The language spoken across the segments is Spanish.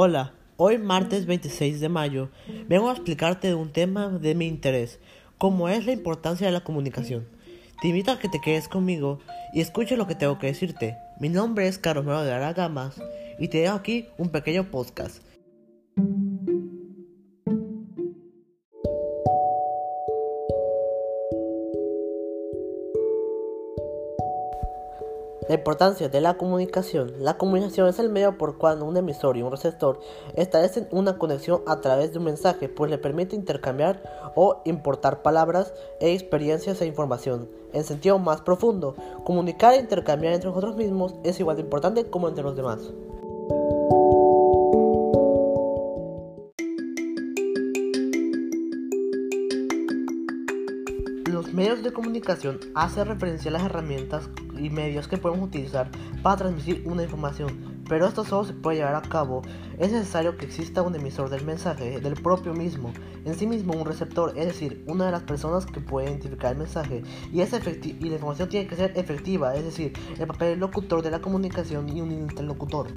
Hola, hoy martes 26 de mayo vengo a explicarte un tema de mi interés, como es la importancia de la comunicación. Te invito a que te quedes conmigo y escuche lo que tengo que decirte. Mi nombre es Carlos Mero de Aragamas y te dejo aquí un pequeño podcast. La importancia de la comunicación. La comunicación es el medio por cual un emisor y un receptor establecen una conexión a través de un mensaje, pues le permite intercambiar o importar palabras e experiencias e información. En sentido más profundo, comunicar e intercambiar entre nosotros mismos es igual de importante como entre los demás. Los medios de comunicación hacen referencia a las herramientas y medios que podemos utilizar para transmitir una información, pero esto solo se puede llevar a cabo. Es necesario que exista un emisor del mensaje, del propio mismo, en sí mismo un receptor, es decir, una de las personas que puede identificar el mensaje, y, es y la información tiene que ser efectiva, es decir, el papel del locutor de la comunicación y un interlocutor.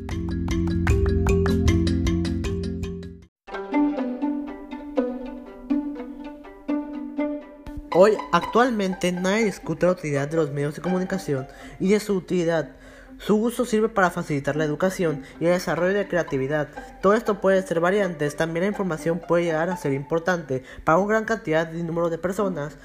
Hoy, actualmente, nadie discute la utilidad de los medios de comunicación y de su utilidad. Su uso sirve para facilitar la educación y el desarrollo de creatividad. Todo esto puede ser variantes. También la información puede llegar a ser importante para una gran cantidad de número de personas,